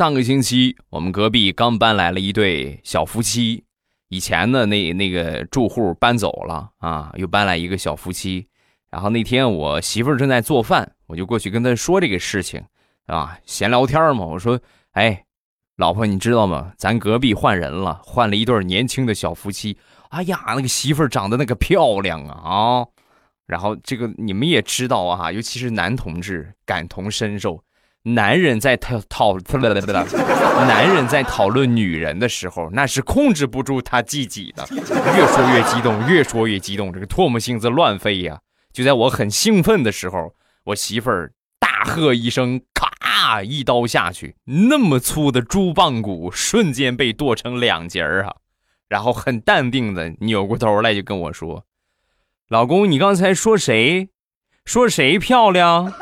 上个星期我们隔壁刚搬来了一对小夫妻，以前的那那个住户搬走了啊，又搬来一个小夫妻。然后那天我媳妇儿正在做饭，我就过去跟她说这个事情，啊，闲聊天嘛。我说：“哎，老婆，你知道吗？咱隔壁换人了，换了一对年轻的小夫妻。哎呀，那个媳妇长得那个漂亮啊啊！然后这个你们也知道啊，尤其是男同志感同身受。”男人在讨讨，男人在讨论女人的时候，那是控制不住他自己的，越说越激动，越说越激动，这个唾沫星子乱飞呀！就在我很兴奋的时候，我媳妇儿大喝一声，咔，一刀下去，那么粗的猪棒骨瞬间被剁成两截儿啊！然后很淡定的扭过头来就跟我说：“老公，你刚才说谁？说谁漂亮？”